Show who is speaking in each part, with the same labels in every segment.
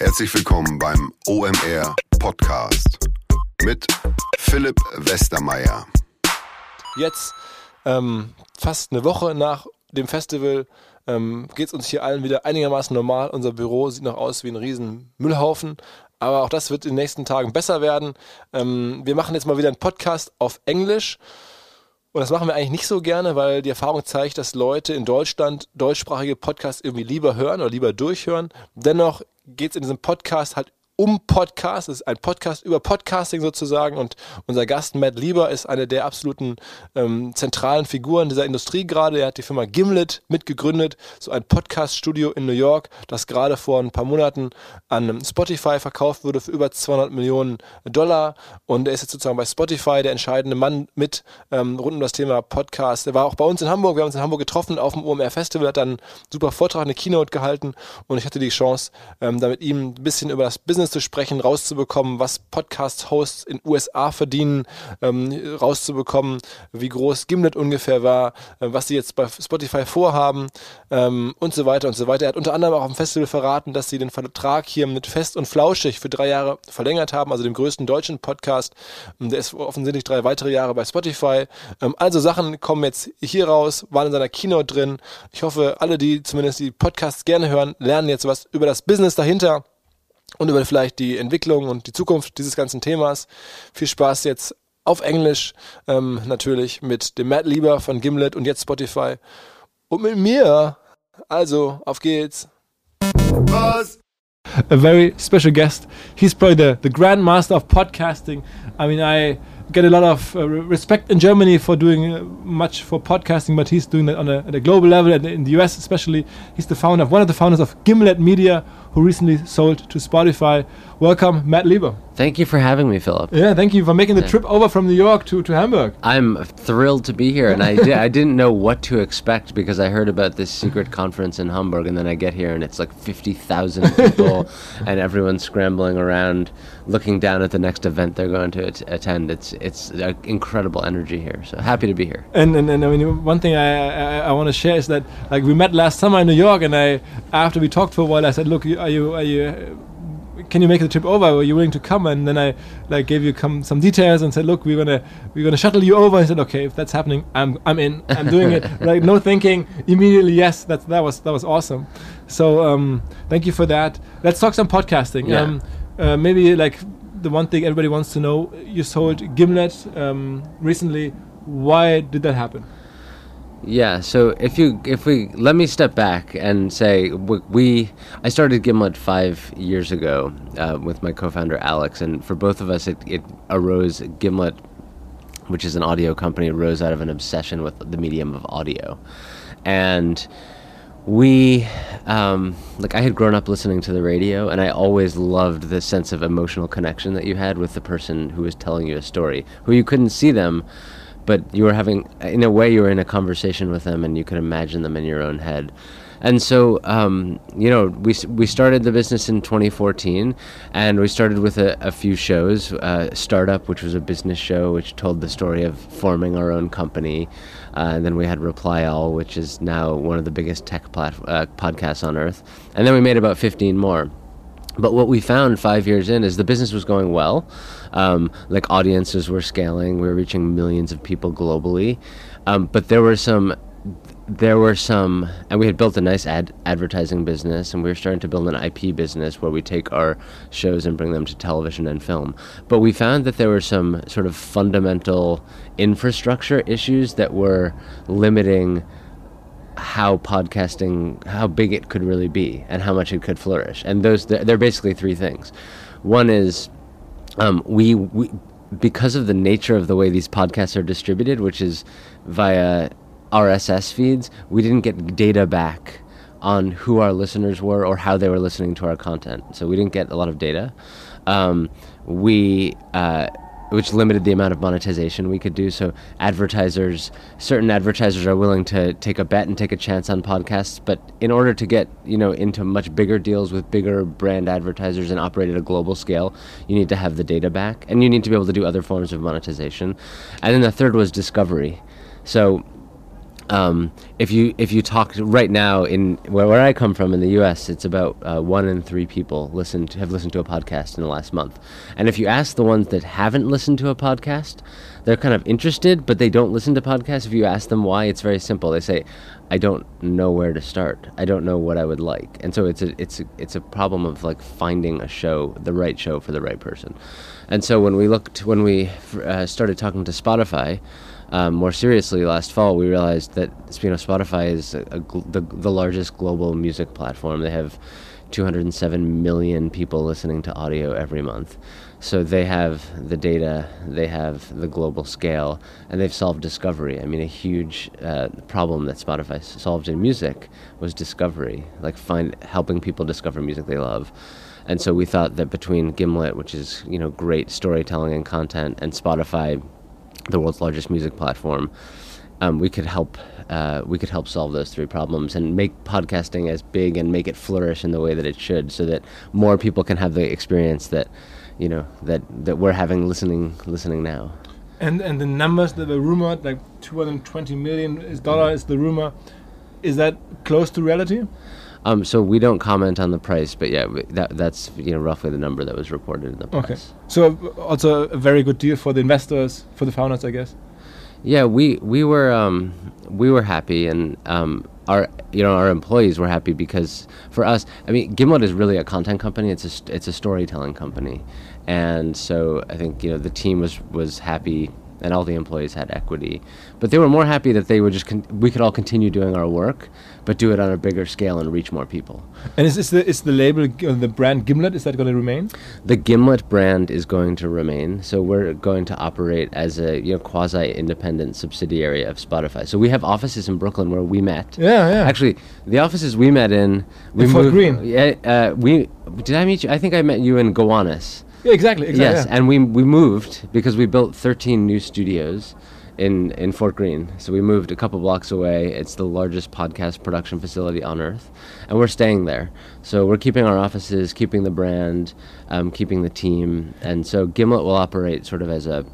Speaker 1: Herzlich willkommen beim OMR Podcast mit Philipp Westermeier.
Speaker 2: Jetzt, ähm, fast eine Woche nach dem Festival, ähm, geht es uns hier allen wieder einigermaßen normal. Unser Büro sieht noch aus wie ein riesen Müllhaufen. Aber auch das wird in den nächsten Tagen besser werden. Ähm, wir machen jetzt mal wieder einen Podcast auf Englisch. Und das machen wir eigentlich nicht so gerne, weil die Erfahrung zeigt, dass Leute in Deutschland deutschsprachige Podcasts irgendwie lieber hören oder lieber durchhören. Dennoch geht es in diesem Podcast halt um Podcast. Es ist ein Podcast über Podcasting sozusagen und unser Gast Matt Lieber ist eine der absoluten ähm, zentralen Figuren dieser Industrie gerade. Er hat die Firma Gimlet mitgegründet, so ein Podcast-Studio in New York, das gerade vor ein paar Monaten an Spotify verkauft wurde für über 200 Millionen Dollar und er ist jetzt sozusagen bei Spotify der entscheidende Mann mit ähm, rund um das Thema Podcast. Er war auch bei uns in Hamburg, wir haben uns in Hamburg getroffen auf dem OMR Festival, hat dann einen super Vortrag, eine Keynote gehalten und ich hatte die Chance, ähm, da mit ihm ein bisschen über das Business Zu sprechen, rauszubekommen, was Podcast-Hosts in USA verdienen, ähm, rauszubekommen, wie groß Gimlet ungefähr war, äh, was sie jetzt bei Spotify vorhaben ähm, und so weiter und so weiter. Er hat unter anderem auch am Festival verraten, dass sie den Vertrag hier mit Fest und Flauschig für drei Jahre verlängert haben, also dem größten deutschen Podcast. Ähm, der ist offensichtlich drei weitere Jahre bei Spotify. Ähm, also Sachen kommen jetzt hier raus, waren in seiner Keynote drin. Ich hoffe, alle, die zumindest die Podcasts gerne hören, lernen jetzt was über das Business dahinter und über vielleicht die Entwicklung und die Zukunft dieses ganzen Themas. Viel Spaß jetzt auf Englisch, ähm, natürlich mit dem Matt Lieber von Gimlet und jetzt Spotify. Und mit mir. Also, auf geht's. Was? A very special guest. He's probably the, the grandmaster of podcasting. I mean, I get a lot of uh, respect in Germany for doing uh, much for podcasting, but he's doing that on a, at a global level, and in the US especially. He's the founder of one of the founders of Gimlet Media, who recently sold to Spotify. Welcome, Matt Lieber.
Speaker 3: Thank you for having me, Philipp.
Speaker 2: Yeah, thank you for making the yeah. trip over from New York to, to Hamburg.
Speaker 3: I'm thrilled to be here, and I, di- I didn't know what to expect because I heard about this secret conference in Hamburg, and then I get here and it's like 50,000 people, and everyone's scrambling around looking down at the next event they're going to at- attend. It's it's uh, incredible energy here, so happy to be here.
Speaker 2: And, and, and I mean, one thing I, I, I want to share is that like we met last summer in New York, and I after we talked for a while, I said, look, are you are you can you make the trip over? Are you willing to come? And then I like gave you come, some details and said, look, we're gonna we're gonna shuttle you over. I said, okay, if that's happening, I'm I'm in. I'm doing it. like no thinking, immediately yes. That that was that was awesome. So um, thank you for that. Let's talk some podcasting.
Speaker 3: Yeah. Um,
Speaker 2: uh, maybe like the one thing everybody wants to know. You sold Gimlet um, recently. Why did that happen?
Speaker 3: Yeah, so if you if we let me step back and say we, I started Gimlet five years ago uh, with my co-founder Alex, and for both of us, it, it arose Gimlet, which is an audio company, arose out of an obsession with the medium of audio, and we um, like I had grown up listening to the radio, and I always loved the sense of emotional connection that you had with the person who was telling you a story, who you couldn't see them but you were having, in a way, you were in a conversation with them, and you could imagine them in your own head. And so, um, you know, we we started the business in 2014, and we started with a, a few shows. Uh, Startup, which was a business show, which told the story of forming our own company. Uh, and then we had Reply All, which is now one of the biggest tech plat- uh, podcasts on earth. And then we made about 15 more. But what we found five years in is the business was going well. Um, like audiences were scaling, we were reaching millions of people globally. Um, but there were some, there were some, and we had built a nice ad advertising business, and we were starting to build an IP business where we take our shows and bring them to television and film. But we found that there were some sort of fundamental infrastructure issues that were limiting how podcasting how big it could really be and how much it could flourish and those they're basically three things one is um, we, we because of the nature of the way these podcasts are distributed which is via rss feeds we didn't get data back on who our listeners were or how they were listening to our content. So we didn't get a lot of data. Um, we uh, which limited the amount of monetization we could do. So advertisers, certain advertisers are willing to take a bet and take a chance on podcasts, but in order to get you know into much bigger deals with bigger brand advertisers and operate at a global scale, you need to have the data back, and you need to be able to do other forms of monetization. And then the third was discovery. So um, if you if you talk right now in where, where I come from in the U.S., it's about uh, one in three people listen to, have listened to a podcast in the last month. And if you ask the ones that haven't listened to a podcast, they're kind of interested, but they don't listen to podcasts. If you ask them why, it's very simple. They say, "I don't know where to start. I don't know what I would like." And so it's a it's a it's a problem of like finding a show, the right show for the right person. And so when we looked when we uh, started talking to Spotify um, more seriously last fall, we realized that you know Spotify is a, a gl- the the largest global music platform. They have 207 million people listening to audio every month. So they have the data, they have the global scale, and they've solved discovery. I mean, a huge uh, problem that Spotify solved in music was discovery, like find helping people discover music they love. And so we thought that between Gimlet, which is you know great storytelling and content, and Spotify, the world's largest music platform, um, we could help uh, we could help solve those three problems and make podcasting as big and make it flourish in the way that it should, so that more people can have the experience that you know that that we're having listening listening now.
Speaker 2: And and the numbers that were rumored, like 220 million dollar is the rumor. Is that close to reality?
Speaker 3: Um, so we don't comment on the price, but yeah, that that's you know roughly the number that was reported in the press.
Speaker 2: Okay. So also a very good deal for the investors, for the founders, I guess.
Speaker 3: Yeah, we we were um, we were happy, and um, our you know our employees were happy because for us, I mean, Gimlet is really a content company. It's a it's a storytelling company, and so I think you know the team was was happy and all the employees had equity. But they were more happy that they would just con- we could all continue doing our work, but do it on a bigger scale and reach more people.
Speaker 2: And is, is the is the label uh, the brand Gimlet is that going to remain?
Speaker 3: The Gimlet brand is going to remain. So we're going to operate as a you know quasi independent subsidiary of Spotify. So we have offices in Brooklyn where we met.
Speaker 2: Yeah, yeah.
Speaker 3: Actually, the offices we met in we
Speaker 2: In
Speaker 3: moved-
Speaker 2: Greene.
Speaker 3: Yeah, uh, we did I meet you? I think I met you in Gowanus.
Speaker 2: Yeah, exactly. exactly
Speaker 3: Yes,
Speaker 2: yeah.
Speaker 3: and we we moved because we built 13 new studios in in Fort Greene. So we moved a couple blocks away. It's the largest podcast production facility on earth, and we're staying there. So we're keeping our offices, keeping the brand, um, keeping the team, and so Gimlet will operate sort of as a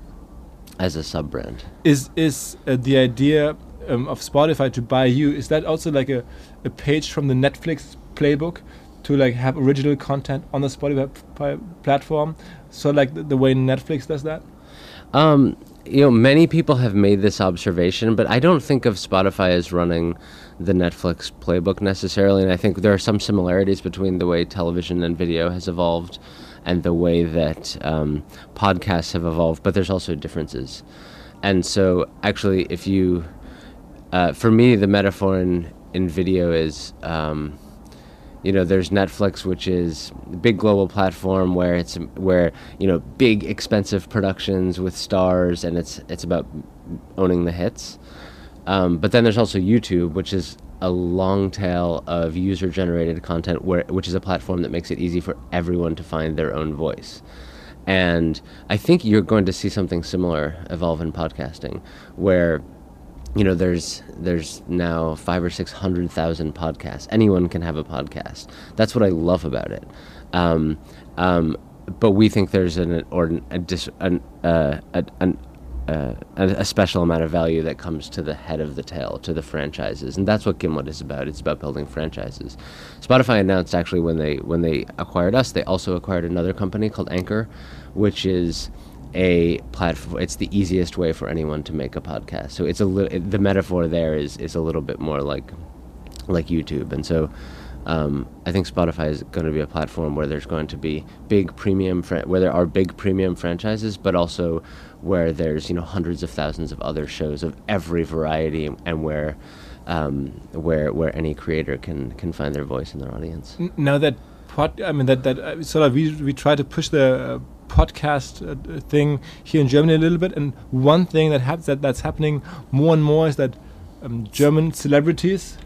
Speaker 3: as a sub brand.
Speaker 2: is is uh, the idea um, of Spotify to buy you? Is that also like a, a page from the Netflix playbook to like have original content on the Spotify platform? So like the, the way Netflix does that.
Speaker 3: Um, you know, many people have made this observation, but I don't think of Spotify as running the Netflix playbook necessarily. And I think there are some similarities between the way television and video has evolved and the way that um, podcasts have evolved, but there's also differences. And so, actually, if you, uh, for me, the metaphor in, in video is. Um, you know there's netflix which is a big global platform where it's where you know big expensive productions with stars and it's it's about owning the hits. Um, but then there's also youtube which is a long tail of user generated content where which is a platform that makes it easy for everyone to find their own voice. And i think you're going to see something similar evolve in podcasting where you know there's there's now five or six hundred thousand podcasts anyone can have a podcast that's what i love about it um, um, but we think there's an or a, dis, an, uh, a, an uh, a, special amount of value that comes to the head of the tail, to the franchises, and that's what Gimlet is about. It's about building franchises. Spotify announced actually when they when they acquired us, they also acquired another company called Anchor, which is a platform. It's the easiest way for anyone to make a podcast. So it's a li- it, the metaphor there is is a little bit more like like YouTube, and so. Um, I think Spotify is going to be a platform where there's going to be big premium, fran- where there are big premium franchises, but also where there's you know hundreds of thousands of other shows of every variety, and where um, where where any creator can can find their voice in their audience.
Speaker 2: Now that pod, I mean that that uh, sort of we we try to push the uh, podcast uh, thing here in Germany a little bit, and one thing that happens that that's happening more and more is that um, German celebrities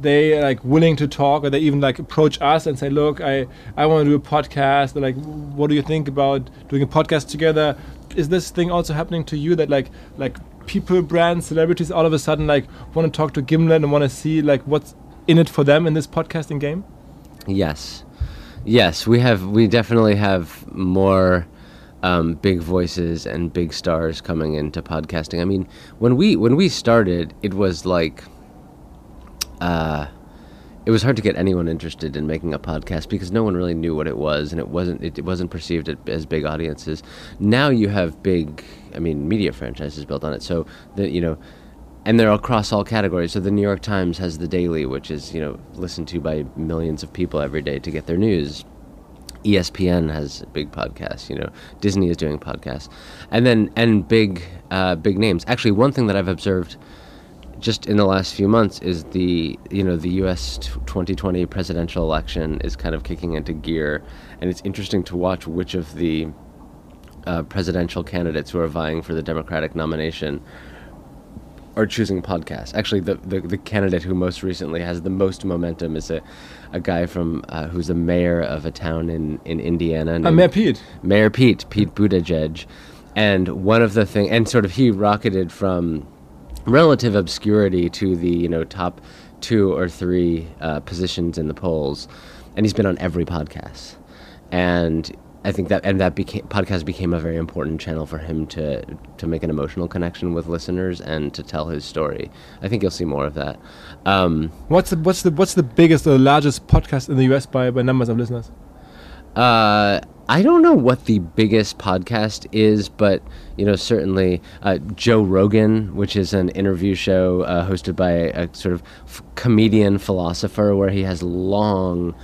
Speaker 2: they are like willing to talk or they even like approach us and say look i i want to do a podcast they're like what do you think about doing a podcast together? Is this thing also happening to you that like like people brands celebrities all of a sudden like want to talk to gimlet and want to see like what's in it for them in this podcasting game?
Speaker 3: Yes, yes, we have. We definitely have more um, big voices and big stars coming into podcasting. I mean, when we when we started, it was like, uh, it was hard to get anyone interested in making a podcast because no one really knew what it was, and it wasn't it, it wasn't perceived as big audiences. Now you have big, I mean, media franchises built on it. So that you know and they're across all categories. So the New York Times has the Daily, which is you know listened to by millions of people every day to get their news. ESPN has big podcasts. You know, Disney is doing podcasts, and then and big uh, big names. Actually, one thing that I've observed just in the last few months is the you know the U.S. 2020 presidential election is kind of kicking into gear, and it's interesting to watch which of the uh, presidential candidates who are vying for the Democratic nomination are choosing podcasts. Actually, the, the, the, candidate who most recently has the most momentum is a, a guy from uh, who's the mayor of a town in, in Indiana.
Speaker 4: Uh, Mayor Pete.
Speaker 3: Mayor Pete, Pete Buttigieg. And one of the things, and sort of he rocketed from relative obscurity to the, you know, top two or three uh, positions in the polls. And he's been on every podcast. And I think that and that became podcast became a very important channel for him to to make an emotional connection with listeners and to tell his story. I think you'll see more of that. Um,
Speaker 4: what's the what's the what's the biggest or largest podcast in the U.S. by by numbers of listeners?
Speaker 3: Uh, I don't know what the biggest podcast is, but you know certainly uh, Joe Rogan, which is an interview show uh, hosted by a, a sort of f- comedian philosopher, where he has long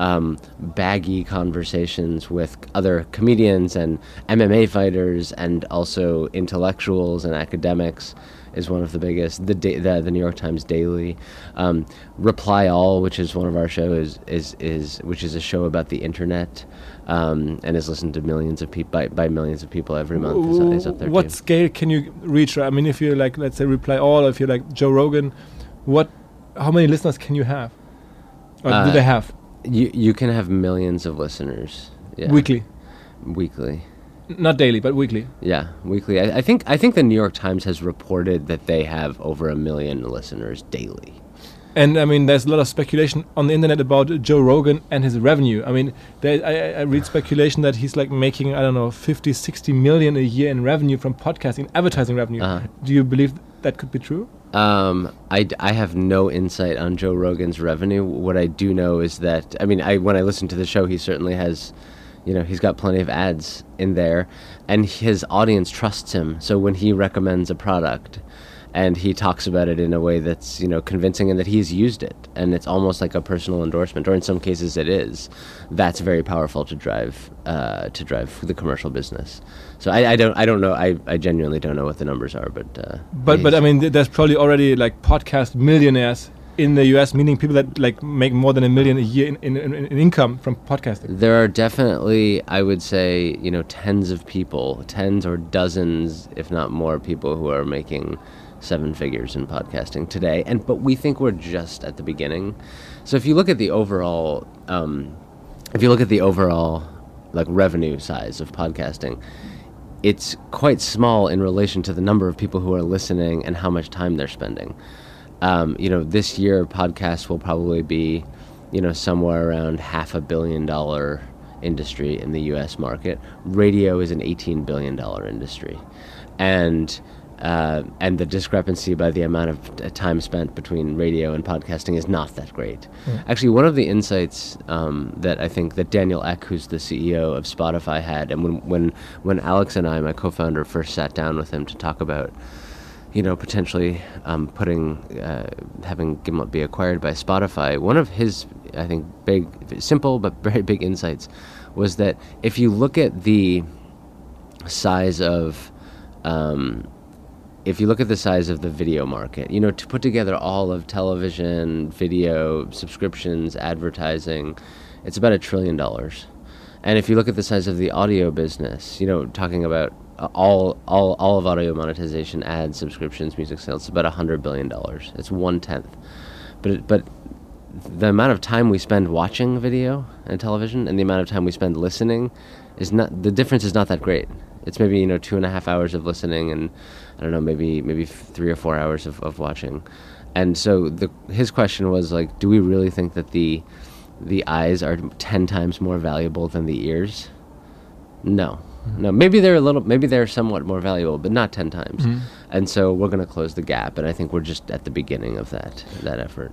Speaker 3: um, baggy conversations with other comedians and MMA fighters and also intellectuals and academics is one of the biggest. The da- the, the, New York Times Daily, um, Reply All, which is one of our shows, is is which is a show about the internet, um, and is listened to millions of people by, by millions of people every month. Is, is up there
Speaker 4: what
Speaker 3: too.
Speaker 4: scale can you reach? I mean, if you're like, let's say, Reply All, if you're like Joe Rogan, what, how many listeners can you have? Or uh, do they have?
Speaker 3: You you can have millions of listeners
Speaker 4: yeah. weekly.
Speaker 3: Weekly.
Speaker 4: Not daily, but weekly.
Speaker 3: Yeah, weekly. I, I, think I think the New York Times has reported that they have over a million listeners daily.
Speaker 4: And I mean, there's a lot of speculation on the internet about Joe Rogan and his revenue. I mean, there, I, I, read speculation that he's like making I don't know 50, 60 million a year in revenue from podcasting, advertising revenue. Uh-huh. Do you believe that could be true?
Speaker 3: Um, I, I have no insight on Joe Rogan's revenue. What I do know is that I mean, I when I listen to the show, he certainly has, you know, he's got plenty of ads in there, and his audience trusts him. So when he recommends a product, and he talks about it in a way that's you know convincing and that he's used it. And it's almost like a personal endorsement or in some cases it is. That's very powerful to drive uh, to drive the commercial business. So I, I, don't I don't know. I, I genuinely don't know what the numbers are but uh,
Speaker 4: but but I mean there's probably already like podcast millionaires in the US, meaning people that like make more than a million a year in, in, in, in, income from podcasting?
Speaker 3: There are definitely, I would say, you know, tens of people, tens or dozens, if not more, people who are making seven figures in podcasting today, and but we think we're just at the beginning. So if you look at the overall, um, if you look at the overall like revenue size of podcasting, it's quite small in relation to the number of people who are listening and how much time they're spending. Um, you know, this year podcasts will probably be, you know, somewhere around half a billion dollar industry in the U.S. market. Radio is an eighteen billion dollar industry, and uh, and the discrepancy by the amount of time spent between radio and podcasting is not that great. Mm. Actually, one of the insights um, that I think that Daniel Ek, who's the CEO of Spotify, had, and when when when Alex and I, my co-founder, first sat down with him to talk about, you know, potentially um, putting uh, having Gimlet be acquired by Spotify, one of his, I think, big, simple but very big insights was that if you look at the size of um, if you look at the size of the video market, you know, to put together all of television, video, subscriptions, advertising, it's about a trillion dollars. And if you look at the size of the audio business, you know, talking about uh, all all all of audio monetization, ads, subscriptions, music sales, it's about a hundred billion dollars. It's one tenth. But but the amount of time we spend watching video and television and the amount of time we spend listening is not the difference is not that great. It's maybe you know two and a half hours of listening and I don't know, maybe maybe three or four hours of, of watching. And so the his question was like, do we really think that the the eyes are ten times more valuable than the ears? No, No, maybe they're a little, maybe they're somewhat more valuable, but not ten times. Mm-hmm. And so we're going to close the gap, and I think we're just at the beginning of that that effort.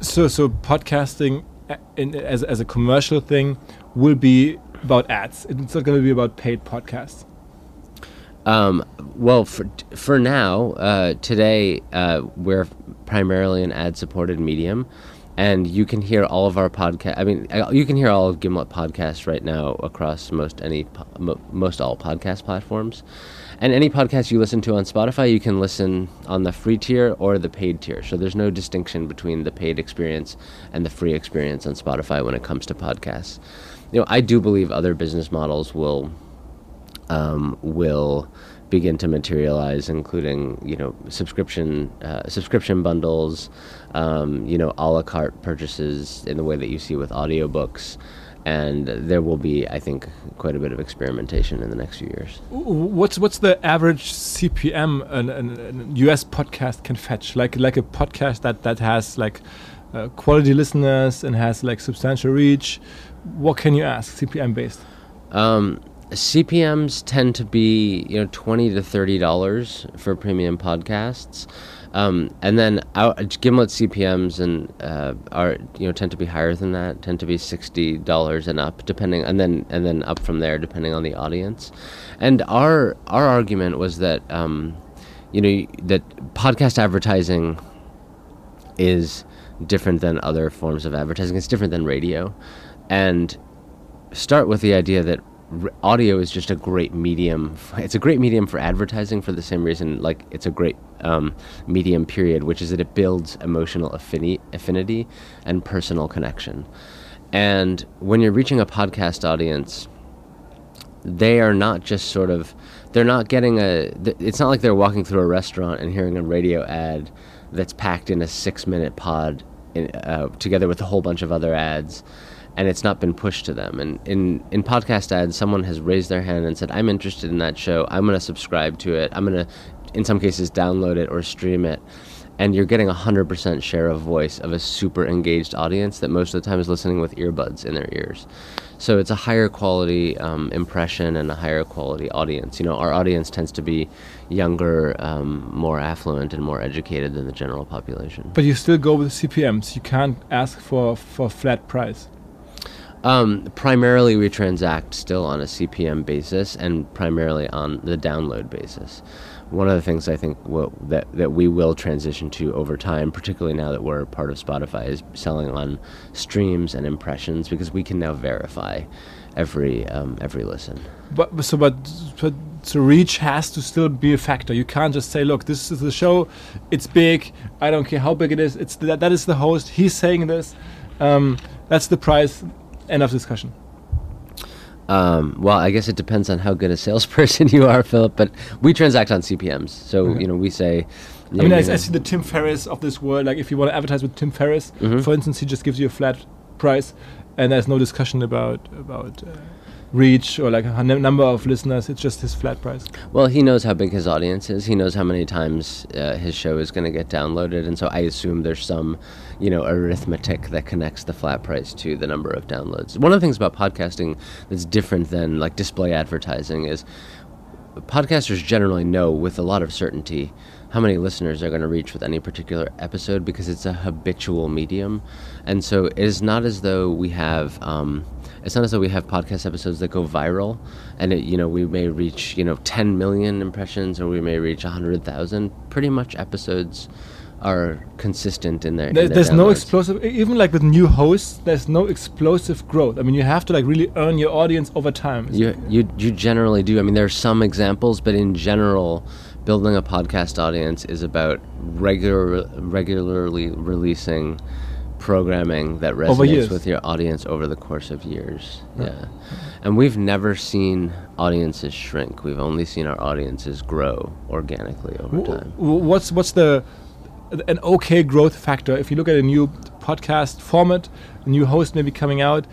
Speaker 4: So, so podcasting in, as, as a commercial thing will be about ads. It's not going to be about paid podcasts.
Speaker 3: Um, well, for for now, uh, today uh, we're primarily an ad-supported medium, and you can hear all of our podcast. I mean, uh, you can hear all of Gimlet podcasts right now across most any most all podcast platforms, and any podcast you listen to on Spotify, you can listen on the free tier or the paid tier. So there's no distinction between the paid experience and the free experience on Spotify when it comes to podcasts. You know, I do believe other business models will um, will begin to materialize, including you know subscription uh, subscription bundles, um, you know a la carte purchases in the way that you see with audiobooks, and there will be, I think, quite a bit of experimentation in the next few years.
Speaker 4: What's what's the average CPM an, an, an US podcast can fetch? Like like a podcast that that has like uh, quality listeners and has like substantial reach. What can you ask CPM based?
Speaker 3: Um, CPMS tend to be you know twenty to thirty dollars for premium podcasts, um, and then Gimlet CPMS and uh, are you know tend to be higher than that, tend to be sixty dollars and up, depending, and then and then up from there depending on the audience. And our our argument was that um, you know that podcast advertising is different than other forms of advertising. It's different than radio, and start with the idea that audio is just a great medium. It's a great medium for advertising for the same reason, like it's a great um, medium. Period, which is that it builds emotional affini- affinity and personal connection. And when you're reaching a podcast audience, they are not just sort of they're not getting a it's not like they're walking through a restaurant and hearing a radio ad that's packed in a six minute pod in, uh, together with a whole bunch of other ads and it's not been pushed to them and in in podcast ads someone has raised their hand and said i'm interested in that show i'm going to subscribe to it i'm going to in some cases download it or stream it and you're getting a 100% share of voice of a super engaged audience that most of the time is listening with earbuds in their ears. So it's a higher quality um, impression and a higher quality audience. You know, our audience tends to be younger, um, more affluent, and more educated than the general population.
Speaker 4: But you still go with CPMs. You can't ask for for flat price.
Speaker 3: Um, primarily, we transact still on a CPM basis and primarily on the download basis. One of the things I think will, that that we will transition to over time, particularly now that we're part of Spotify, is selling on streams and impressions because we can now verify every um, every listen.
Speaker 4: But so but, but so reach has to still be a factor. You can't just say, look, this is the show. It's big. I don't care how big it is. It's that that is the host. He's saying this. Um, that's the price. End of discussion.
Speaker 3: Um, well, I guess it depends on how good a salesperson you are, Philipp. But we transact on CPMS, so
Speaker 4: Okay.
Speaker 3: you know we say.
Speaker 4: I mean, I, I see the Tim Ferriss of this world. Like, if you want to advertise with Tim Ferriss,
Speaker 3: Mhm.
Speaker 4: for instance, he just gives you a flat price, and there's no discussion about about uh,
Speaker 2: reach or like a number of listeners. It's just his flat price.
Speaker 3: Well, he knows how big his audience is. He knows how many times uh, his show is going to get downloaded, and so I assume there's some, you know, arithmetic that connects the flat price to the number of downloads. One of the things about podcasting that's different than like display advertising is podcasters generally know with a lot of certainty how many listeners they're going to reach with any particular episode because it's a habitual medium, and so it is not as though we have. Um, it's not as though we have podcast episodes that go viral, and it, you know we may reach you know 10 million impressions or we may reach 100,000. Pretty much episodes are consistent in their. in
Speaker 2: There's,
Speaker 3: their
Speaker 2: there's no explosive, even like with new hosts, there's no explosive growth. I mean, you have to like really earn your audience over time.
Speaker 3: You, you you generally do. I mean, there are some examples, but in general, building a podcast audience is about regular regularly releasing programming that resonates with your audience over the course of years. Yeah. And we've never seen audiences shrink. We've only seen our audiences grow organically over
Speaker 2: W-
Speaker 3: time.
Speaker 2: w- What's what's the an okay growth factor if you look at a new podcast format, a new host maybe coming out,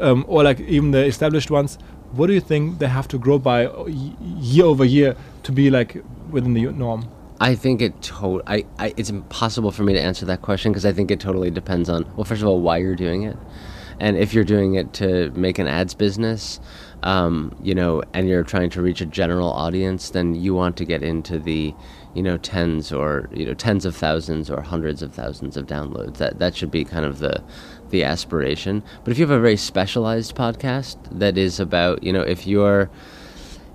Speaker 2: um, or like even the established ones? What do you think they have to grow by uh, year over year to be like within the norm?
Speaker 3: I think it to- I, I it's impossible for me to answer that question because I think it totally depends on well first of all why you're doing it. And if you're doing it to make an ads business um, you know and you're trying to reach a general audience then you want to get into the you know tens or you know tens of thousands or hundreds of thousands of downloads. That that should be kind of the the aspiration. But if you have a very specialized podcast that is about you know if you're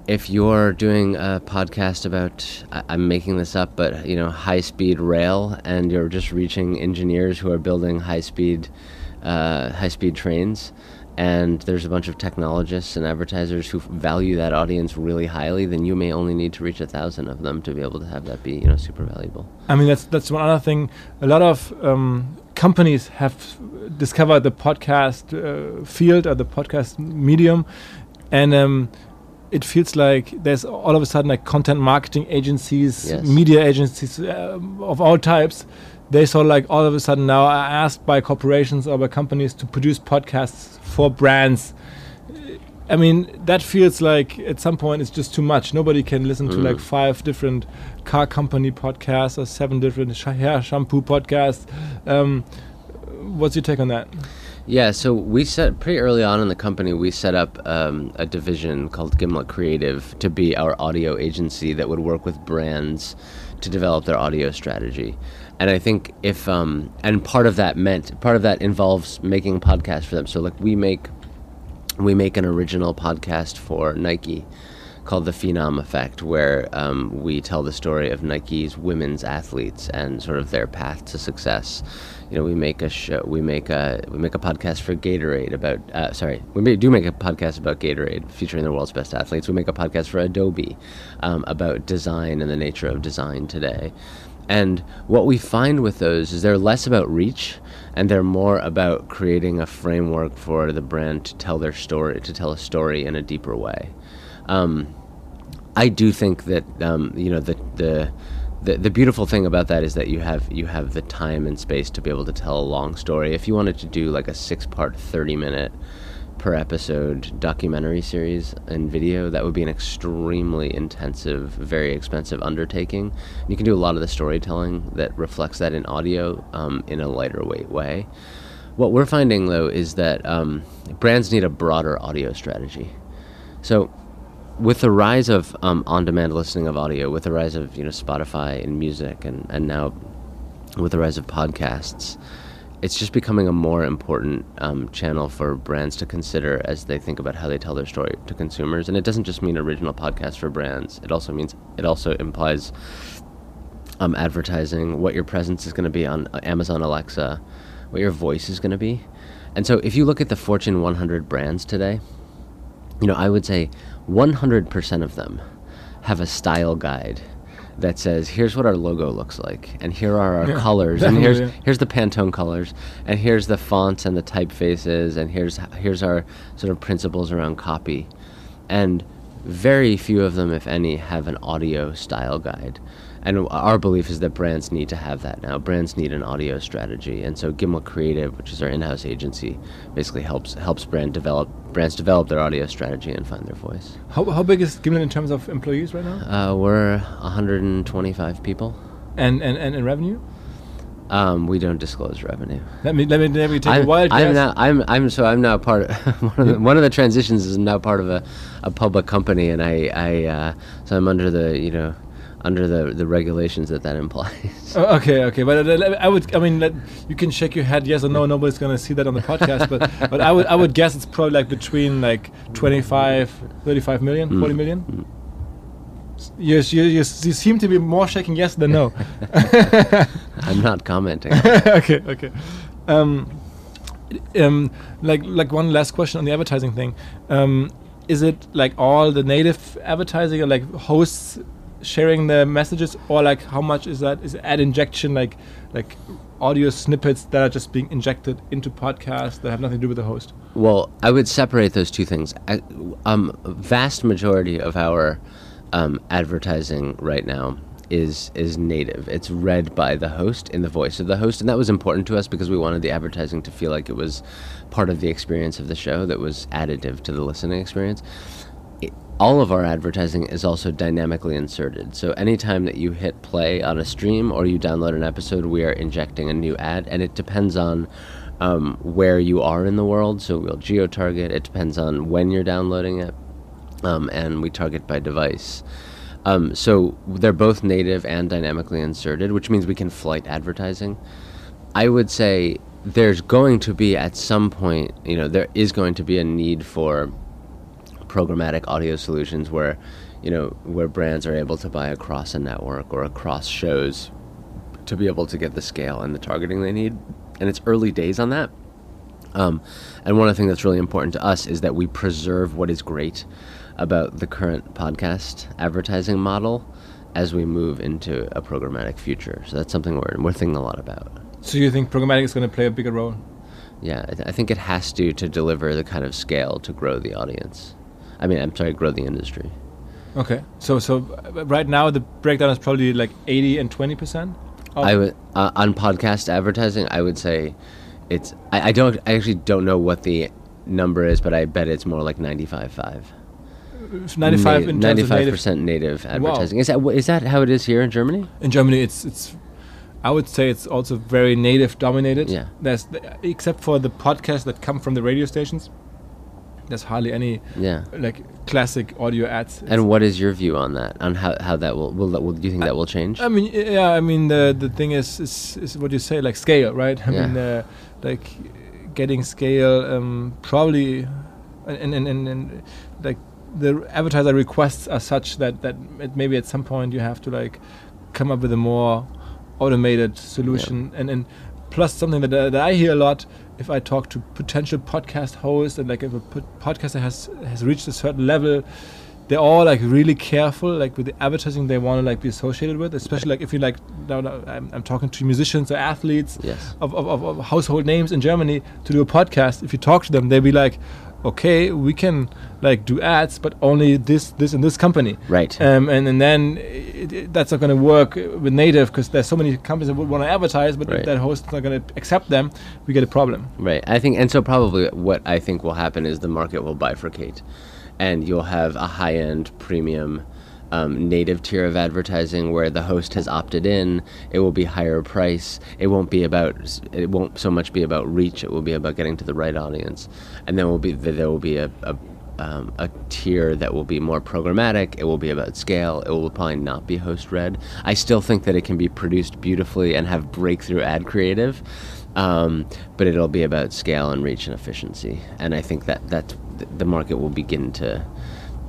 Speaker 3: if you're doing a podcast about i'm making this up but you know high speed rail and you're just reaching engineers who are building high speed uh, high speed trains and there's a bunch of technologists and advertisers who value that audience really highly then you may only need to reach a thousand of them to be able to have that be you know super valuable
Speaker 2: I mean, that's that's one other thing. A lot of um, companies have discovered the podcast uh, field or the podcast medium, and um, it feels like there's all of a sudden like content marketing agencies,
Speaker 3: Yes.
Speaker 2: media agencies uh, of all types. They sort of like all of a sudden now are asked by corporations or by companies to produce podcasts for brands. I mean, that feels like at some point it's just too much. Nobody can listen to
Speaker 3: Mm.
Speaker 2: like five different car company podcasts or seven different sh- hair shampoo podcasts. Um, what's your take on that?
Speaker 3: Yeah, so we set pretty early on in the company. We set up um, a division called Gimlet Creative to be our audio agency that would work with brands to develop their audio strategy. And I think if um, and part of that meant part of that involves making podcasts for them. So like we make we make an original podcast for Nike called The Phenom Effect, where um, we tell the story of Nike's women's athletes and sort of their path to success. You know, we make a show, we make a we make a podcast for Gatorade about. Uh, sorry, we may, do make a podcast about Gatorade featuring the world's best athletes. We make a podcast for Adobe um, about design and the nature of design today. And what we find with those is they're less about reach and they're more about creating a framework for the brand to tell their story, to tell a story in a deeper way. Um, I do think that um, you know the, the the the beautiful thing about that is that you have you have the time and space to be able to tell a long story. If you wanted to do like a six part, thirty minute per episode documentary series in video, that would be an extremely intensive, very expensive undertaking. You can do a lot of the storytelling that reflects that in audio um, in a lighter weight way. What we're finding though is that um, brands need a broader audio strategy. So, with the rise of um, on-demand listening of audio, with the rise of you know Spotify and music, and and now with the rise of podcasts, it's just becoming a more important um, channel for brands to consider as they think about how they tell their story to consumers. And it doesn't just mean original podcasts for brands. It also means it also implies um, advertising, what your presence is going to be on uh, Amazon Alexa, what your voice is going to be. And so if you look at the Fortune 100 brands today, you know, I would say 100% of them have a style guide that says, here's what our logo looks like, and here are our
Speaker 2: Yeah,
Speaker 3: colors, and here's
Speaker 2: yeah.
Speaker 3: here's the Pantone colors, and here's the fonts and the typefaces, and here's here's our sort of principles around copy, and very few of them, if any, have an audio style guide. And our belief is that brands need to have that now. Brands need an audio strategy, and so Gimlet Creative, which is our in-house agency, basically helps helps brand develop brands develop their audio strategy and find their voice.
Speaker 2: How, how big is Gimlet in terms of employees right now?
Speaker 3: Uh, we're 125 people.
Speaker 2: And and, and in revenue?
Speaker 3: Um, we don't disclose revenue.
Speaker 2: Let me let me, let me take
Speaker 3: I'm,
Speaker 2: a wild
Speaker 3: I'm
Speaker 2: guess.
Speaker 3: now I'm I'm so I'm now part of one of the, one of the transitions is now part of a, a public company and I I uh, so I'm under the you know under the the regulations that that implies.
Speaker 2: Oh, okay, okay, but uh, I would, I mean, let, you can shake your head yes or no. Nobody's gonna see that on the podcast, but but I would I would guess it's probably like between like 25, 35 million,
Speaker 3: Mm.
Speaker 2: 40 million. Yes, you, you, you seem to be more shaking yes than no.
Speaker 3: I'm not commenting.
Speaker 2: okay, okay. Um, um, like like one last question on the advertising thing. Um, is it like all the native advertising or like hosts sharing the messages or like how much is that is ad injection like like audio snippets that are just being injected into podcasts that have nothing to do with the host?
Speaker 3: Well, I would separate those two things. I, um, vast majority of our um, advertising right now is is native. It's read by the host in the voice of the host, and that was important to us because we wanted the advertising to feel like it was part of the experience of the show that was additive to the listening experience. All of our advertising is also dynamically inserted. So anytime that you hit play on a stream or you download an episode, we are injecting a new ad, and it depends on um, where you are in the world. So we'll geo target. It depends on when you're downloading it, um, and we target by device. Um, so they're both native and dynamically inserted, which means we can flight advertising. I would say there's going to be at some point, you know, there is going to be a need for programmatic audio solutions where, you know, where brands are able to buy across a network or across shows to be able to get the scale and the targeting they need. And it's early days on that. Um, and one of the things that's really important to us is that we preserve what is great about the current podcast advertising model as we move into a programmatic future. So that's something we're, we're thinking a lot about.
Speaker 2: So you think programmatic is going to play a bigger role?
Speaker 3: Yeah, I, th- I think it has to to deliver the kind of scale to grow the audience. I mean, I'm sorry, grow the industry.
Speaker 2: Okay. So so right now the breakdown is probably like 80 and 20 percent.
Speaker 3: I would uh, on podcast advertising. I would say it's. I, I don't. I actually don't know what the number is, but I bet it's more like 95.5.
Speaker 2: 95 in terms of native.
Speaker 3: percent native advertising. Is that is that how it is here in Germany?
Speaker 2: in Germany, it's it's. I would say it's also very native dominated.
Speaker 3: Yeah.
Speaker 2: There's except for the podcasts that come from the radio stations. There's hardly any
Speaker 3: Yeah.
Speaker 2: like classic audio ads.
Speaker 3: And what is your view on that? On how, how that will will, that, will do you think that will change?
Speaker 2: I mean, yeah. I mean, the the thing is is, is what you say, like scale, right? I
Speaker 3: Yeah.
Speaker 2: mean, uh, like getting scale, um, probably, and and, and and like the advertiser requests are such that that it maybe at some point you have to like come up with a more automated solution, and and plus something that, uh, that I hear a lot if I talk to potential podcast hosts and like if a podcaster has has reached a certain level they're all like really careful like with the advertising they want to like be associated with especially like if you like now, now I'm, I'm talking to musicians or athletes
Speaker 3: Yes.
Speaker 2: of, of, of, of household names in germany to do a podcast if you talk to them they'll be like okay we can like do ads but only this this and this company
Speaker 3: Right.
Speaker 2: um, and, and then it, it, that's not going to work with native because there's so many companies that would want to advertise but
Speaker 3: Right.
Speaker 2: if that host is not going to accept them we get a problem
Speaker 3: Right. I think, and so probably what I think will happen is the market will bifurcate, and you'll have a high-end premium. Um, native tier of advertising where the host has opted in, it will be higher price. It won't be about. It won't so much be about reach. It will be about getting to the right audience, and then will be there will be a, a um, a tier that will be more programmatic. It will be about scale. It will probably not be host read. I still think that it can be produced beautifully and have breakthrough ad creative, um, but it'll be about scale and reach and efficiency. And I think that that the market will begin to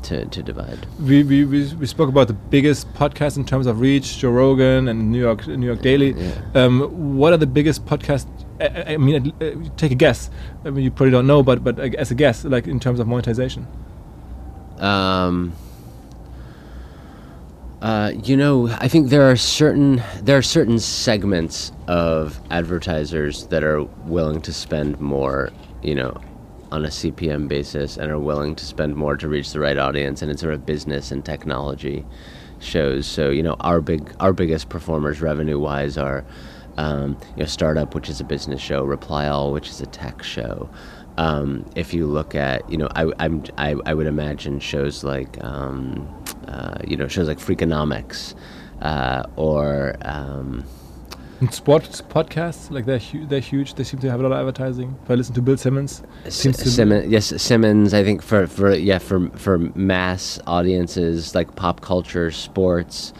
Speaker 3: to, to divide.
Speaker 2: we, we, we, we spoke about the biggest podcast in terms of reach, Joe Rogan and New York New York Daily.
Speaker 3: Yeah.
Speaker 2: Um, what are the biggest podcasts? I, I- mean, uh, take a guess. I mean, you probably don't know, but but as a guess, like in terms of monetization.
Speaker 3: Um, uh, you know, I think there are certain there are certain segments of advertisers that are willing to spend more, you know, on a CPM basis and are willing to spend more to reach the right audience, and it's sort of business and technology shows. So you know our big our biggest performers revenue wise are um, you know Startup, which is a business show, Reply All, which is a tech show. Um, if you look at you know I I'm, I, I would imagine shows like um, uh, you know shows like Freakonomics uh, or um,
Speaker 2: And sports podcasts, like they're hu- they're huge. They seem to have a lot of advertising. If I listen to Bill Simmons, seems to
Speaker 3: Simmons, yes, Simmons. I think for for yeah for for mass audiences like pop culture, sports,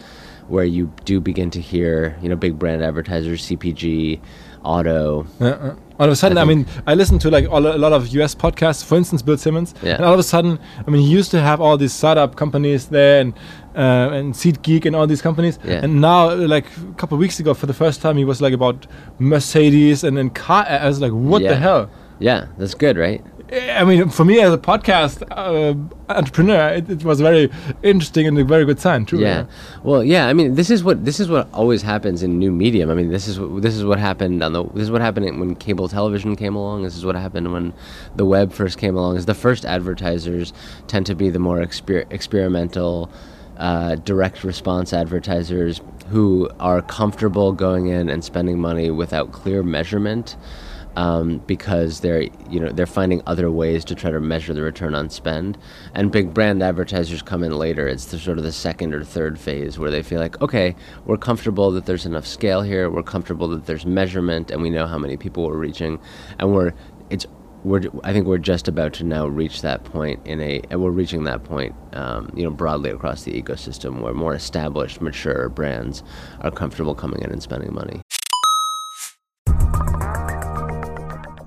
Speaker 3: where you do begin to hear you know big brand advertisers, CPG, auto.
Speaker 2: Uh, uh. All of a sudden,
Speaker 3: I
Speaker 2: I, mean, I listen to like all, a lot of US podcasts. For instance, Bill Simmons,
Speaker 3: Yeah.
Speaker 2: and all of a sudden, I mean, he used to have all these startup companies there, and uh, and SeatGeek and all these companies,
Speaker 3: Yeah.
Speaker 2: and now, like a couple of weeks ago, for the first time, he was like about Mercedes and then car. I was like, what the hell?
Speaker 3: Yeah, that's good, right?
Speaker 2: I mean, for me as a podcast uh, entrepreneur, it, it was very interesting and a very good sign, too.
Speaker 3: Yeah. Well, yeah. I mean, this is what this is what always happens in new medium. I mean, this is what this is what happened on the this is what happened when cable television came along. This is what happened when the web first came along. Is the first advertisers tend to be the more exper- experimental, uh, direct response advertisers who are comfortable going in and spending money without clear measurement. Um, because they're you know they're finding other ways to try to measure the return on spend. And big brand advertisers come in later. It's the sort of the second or third phase where they feel like, okay, we're comfortable that there's enough scale here. We're comfortable that there's measurement, and we know how many people we're reaching, and we're it's we're I think we're just about to now reach that point in a and we're reaching that point um, you know broadly across the ecosystem where more established mature brands are comfortable coming in and spending money.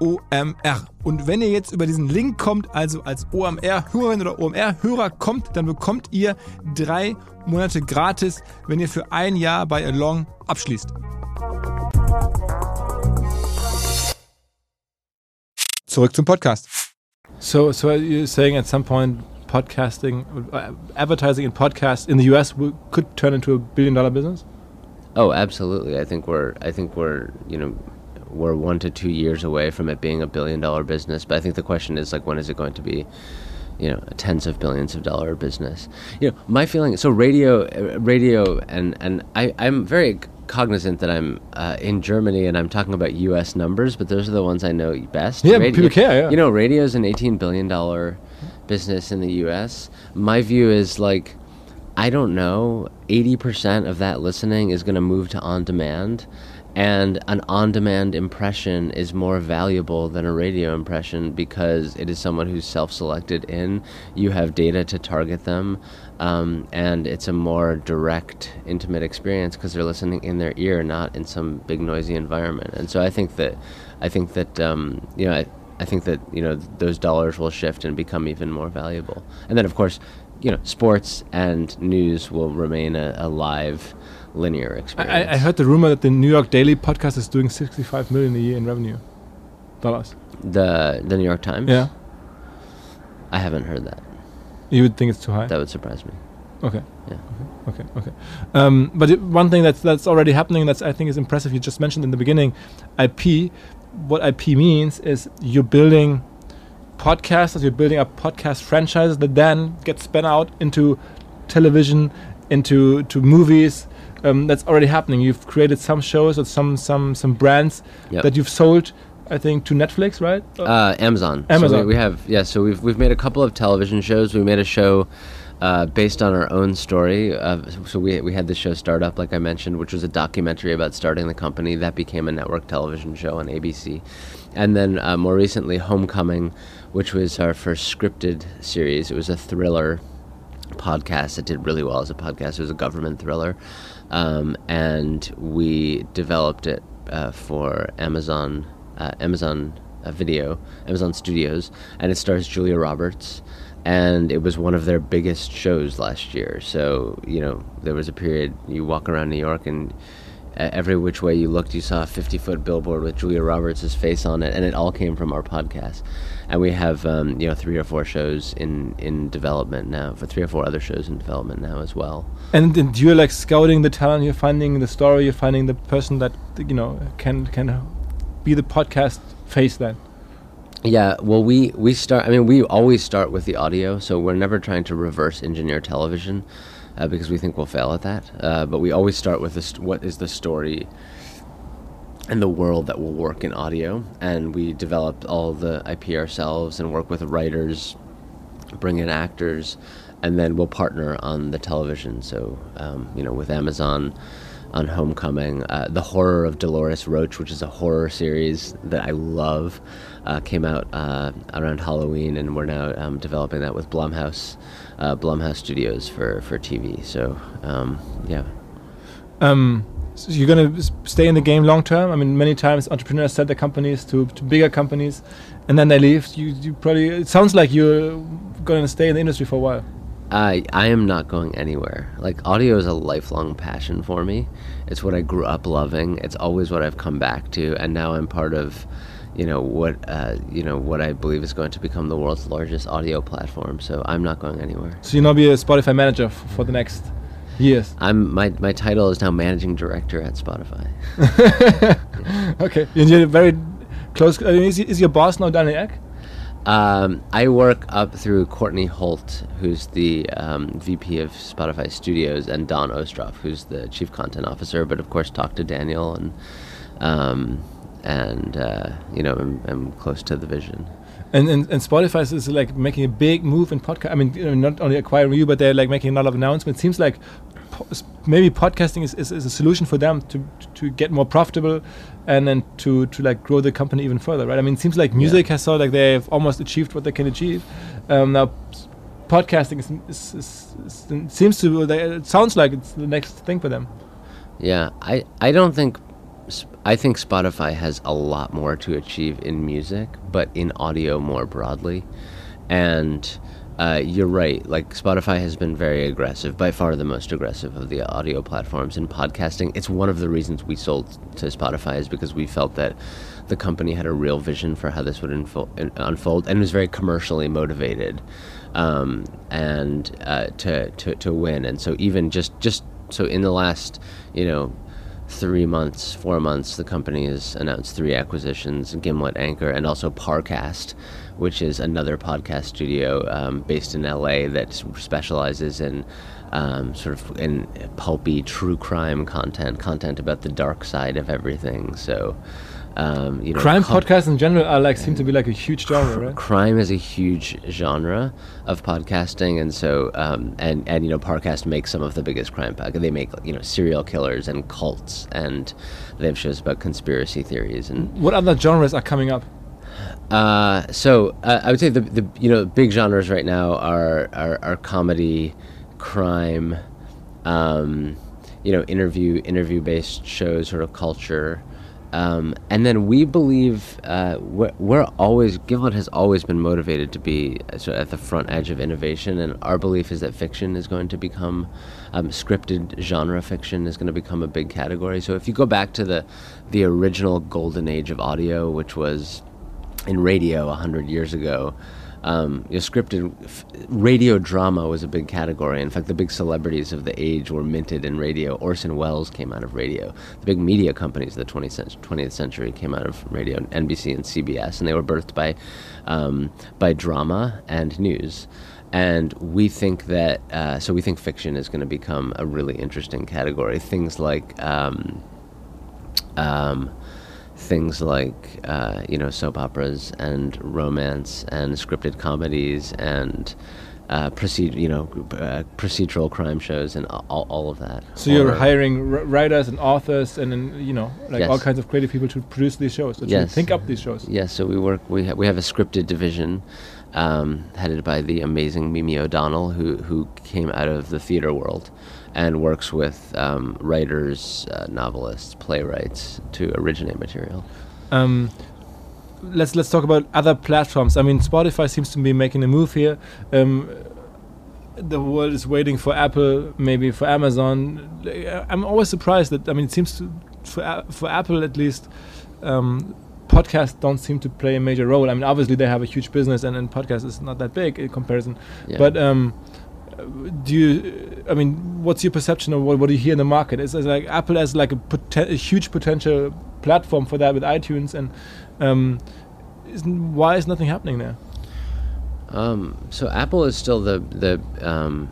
Speaker 2: OMR. Und wenn ihr jetzt über diesen Link kommt, also als OMR-Hörerin oder OMR-Hörer kommt, dann bekommt ihr drei Monate gratis, wenn ihr für ein Jahr bei Along abschließt. Zurück zum Podcast. So, so you're saying at some point podcasting, uh, advertising in podcasts in the US will, could turn into a billion dollar business?
Speaker 3: Oh, absolutely. I think we're I think we're, you know, we're 1 to 2 years away from it being a billion dollar business, but I think the question is like when is it going to be you know, tens of billions of dollar business. You know, my feeling so radio uh, radio and and I I'm very cognizant that I'm uh, in Germany and I'm talking about US numbers, but those are the ones I know best.
Speaker 2: Yeah, people care, yeah.
Speaker 3: You know, radio is an 18 billion dollar business in the US. My view is like I don't know, 80% of that listening is going to move to on demand. And an on demand impression is more valuable than a radio impression because it is someone who's self selected in. You have data to target them, um, and it's a more direct, intimate experience because they're listening in their ear, not in some big, noisy environment. And so I think that, I think that, um, you know, I, I think that, you know, those dollars will shift and become even more valuable. And then, of course, you know, sports and news will remain a, a live, linear experience.
Speaker 2: I, I heard the rumor that the New York Daily podcast is doing 65 million a year in revenue, dollars.
Speaker 3: the the New York Times.
Speaker 2: Yeah,
Speaker 3: I haven't heard that.
Speaker 2: you would think it's too high.
Speaker 3: That would surprise me.
Speaker 2: Okay.
Speaker 3: Yeah.
Speaker 2: Okay. Okay. Okay. Um, but it, one thing that's that's already happening that's I think is impressive. You just mentioned in the beginning, IP. What IP means is you're building podcasts. You're building up podcast franchises that then get spun out into television, into to movies. Um, that's already happening. You've created some shows or some some some brands
Speaker 3: Yep.
Speaker 2: that you've sold. I think to Netflix, right?
Speaker 3: Uh, Amazon. So
Speaker 2: Amazon.
Speaker 3: we, we have yeah. So we've we've made a couple of television shows. We made a show uh, based on our own story. Uh, so we we had the show Startup, like I mentioned, which was a documentary about starting the company that became a network television show on ABC, and then uh, more recently Homecoming, which was our first scripted series. It was a thriller podcast that did really well as a podcast. It was a government thriller, um, and we developed it uh, for Amazon, uh, Amazon uh, Video, Amazon Studios, and it stars Julia Roberts. And it was one of their biggest shows last year. So you know there was a period you walk around New York and uh, every which way you looked, you saw a 50 foot billboard with Julia Roberts' face on it, and it all came from our podcast. And we have, um, you know, three or four shows in, in development now, for three or four other shows in development now as well.
Speaker 2: And, and you're like scouting the talent. You're finding the story. You're finding the person that you know can can be the podcast face. Then
Speaker 3: Yeah, well, we, we start, I mean, we always start with the audio, so we're never trying to reverse engineer television uh, because we think we'll fail at that. Uh, but we always start with this, st- what is the story and the world that will work in audio. And we develop all the IP ourselves and work with writers, bring in actors, and then we'll partner on the television. So, um, you know, with Amazon on Homecoming, uh, The Horror of Dolores Roach, which is a horror series that I love, uh, came out uh, around Halloween, and we're now um, developing that with Blumhouse, uh, Blumhouse Studios for, for TV. So, um, yeah.
Speaker 2: um, so you're gonna stay in the game long term. I mean, many times entrepreneurs sell their companies to, to bigger companies, and then they leave. You you probably it sounds like you're going to stay in the industry for a while.
Speaker 3: I I am not going anywhere. Like audio is a lifelong passion for me. It's what I grew up loving. It's always what I've come back to, and now I'm part of, you know what uh, you know what I believe is going to become the world's largest audio platform. So I'm not going anywhere.
Speaker 2: So you'll now be a Spotify manager for the next years.
Speaker 3: I'm my my title is now managing director at Spotify.
Speaker 2: okay, and you're very close. Is, is your boss now Daniel Ek?
Speaker 3: Um, I work up through Courtney Holt, who's the um, VP of Spotify Studios, and Dawn Ostroff, who's the Chief Content Officer. But of course, talk to Daniel and um, and uh, you know, I'm, I'm close to the vision.
Speaker 2: And, and and Spotify is like making a big move in podcast. I mean, you know, not only acquiring you, but they're like making a lot of announcements. Seems like maybe podcasting is, is, is a solution for them to to get more profitable, and then to to like grow the company even further, right? I mean, it seems like music has sort of like they've almost achieved what they can achieve. Um, now, podcasting is, is, is, is seems to it sounds like it's the next thing for them.
Speaker 3: Yeah, I I don't think I think Spotify has a lot more to achieve in music, but in audio more broadly. And uh, you're right. Like Spotify has been very aggressive, by far the most aggressive of the audio platforms in podcasting. It's one of the reasons we sold to Spotify is because we felt that the company had a real vision for how this would info- un- unfold and was very commercially motivated um, and uh, to, to to win. And so even just just so in the last you know three months, four months, the company has announced three acquisitions: Gimlet, Anchor, and also Parcast, which is another podcast studio um, based in LA that specializes in um, sort of in pulpy true crime content, content about the dark side of everything. So. Um, you know,
Speaker 2: Crime podcasts in general are like seem to be like a huge genre, right?
Speaker 3: crime is a huge genre of podcasting, and so um, and and you know, Parcast makes some of the biggest crime podcasts. They make you know serial killers and cults, and they have shows about conspiracy theories and
Speaker 2: What other genres are coming up?
Speaker 3: Uh, so uh, I would say the, the you know big genres right now are are, are comedy, crime, um, you know interview interview based shows, sort of culture, um, and then we believe uh, we're, we're always Gimlet has always been motivated to be uh, sort of at the front edge of innovation, and our belief is that fiction is going to become um, scripted genre fiction is going to become a big category. So if you go back to the the original golden age of audio, which was in radio hundred years ago. Um, you know, scripted f- radio drama was a big category. In fact, the big celebrities of the age were minted in radio. Orson Welles came out of radio. The big media companies of the 20th century, 20th century came out of radio, NBC and CBS, and they were birthed by um, by drama and news. And we think that, uh, so we think fiction is going to become a really interesting category. Things like um, um, things like uh, you know soap operas and romance and scripted comedies and uh, proceed you know uh, procedural crime shows and all, all of that.
Speaker 2: So you're hiring r- writers and authors and, you know like
Speaker 3: Yes.
Speaker 2: all kinds of creative people to produce these shows, to
Speaker 3: Yes.
Speaker 2: think up these shows.
Speaker 3: Yeah, so we work. We ha- we have a scripted division um, headed by the amazing Mimi O'Donnell, who who came out of the theater world and works with um, writers, uh, novelists, playwrights to originate material.
Speaker 2: Um, let's let's talk about other platforms. I mean, Spotify seems to be making a move here. Um, the world is waiting for Apple, maybe for Amazon. I'm always surprised that I mean, it seems to for for Apple at least. Um, podcasts don't seem to play a major role. I mean, obviously they have a huge business, and, and podcast is not that big in comparison.
Speaker 3: Yeah.
Speaker 2: But um, do you? I mean, what's your perception of what, what do you hear in the market? Is it like Apple has like a, a huge potential platform for that with iTunes, and um, isn't, why is nothing happening there?
Speaker 3: Um, so Apple is still the the um,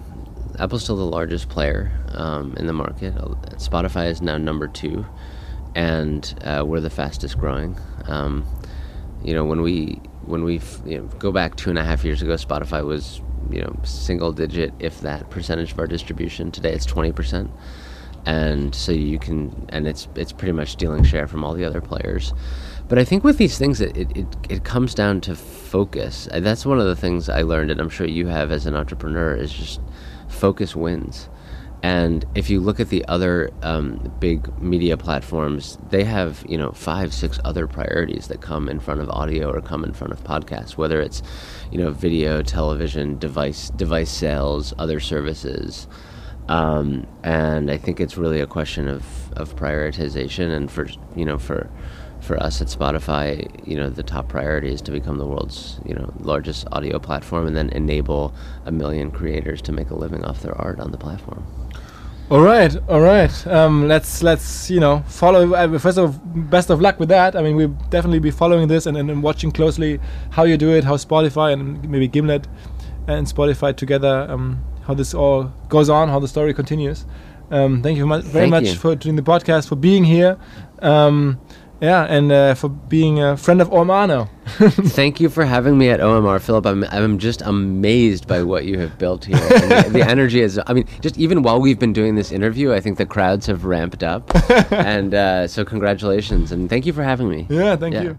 Speaker 3: Apple's still the largest player um, in the market. Spotify is now number two, and uh, we're the fastest growing. Um, you know, when we when we you know, go back two and a half years ago, Spotify was you know single digit, if that, percentage of our distribution. Today, it's twenty percent, and so you can and it's it's pretty much stealing share from all the other players. But I think with these things, it, it, it, comes down to focus. That's one of the things I learned, and I'm sure you have as an entrepreneur, is just focus wins. And if you look at the other um, big media platforms, they have you know five, six other priorities that come in front of audio or come in front of podcasts. Whether it's you know video, television, device device sales, other services, um, and I think it's really a question of, of prioritization. And for you know for for us at Spotify, you know the top priority is to become the world's you know largest audio platform, and then enable a million creators to make a living off their art on the platform.
Speaker 2: All right, all right. Um, let's let's you know follow. Uh, first of best of luck with that. I mean, we'll definitely be following this and, and, and watching closely how you do it, how Spotify and maybe Gimlet and Spotify together, um, how this all goes on, how the story continues. Um, thank you very
Speaker 3: Thank
Speaker 2: much
Speaker 3: you.
Speaker 2: for doing the podcast, for being here. Um, yeah, and uh, for being a friend of Ormano.
Speaker 3: Thank you for having me at OMR, Philipp. I'm, I'm just amazed by what you have built here. And the, the energy is, I mean, just even while we've been doing this interview, I think the crowds have ramped up. and uh, so, congratulations and thank you for having me.
Speaker 2: Yeah, thank
Speaker 3: Ja.
Speaker 2: you.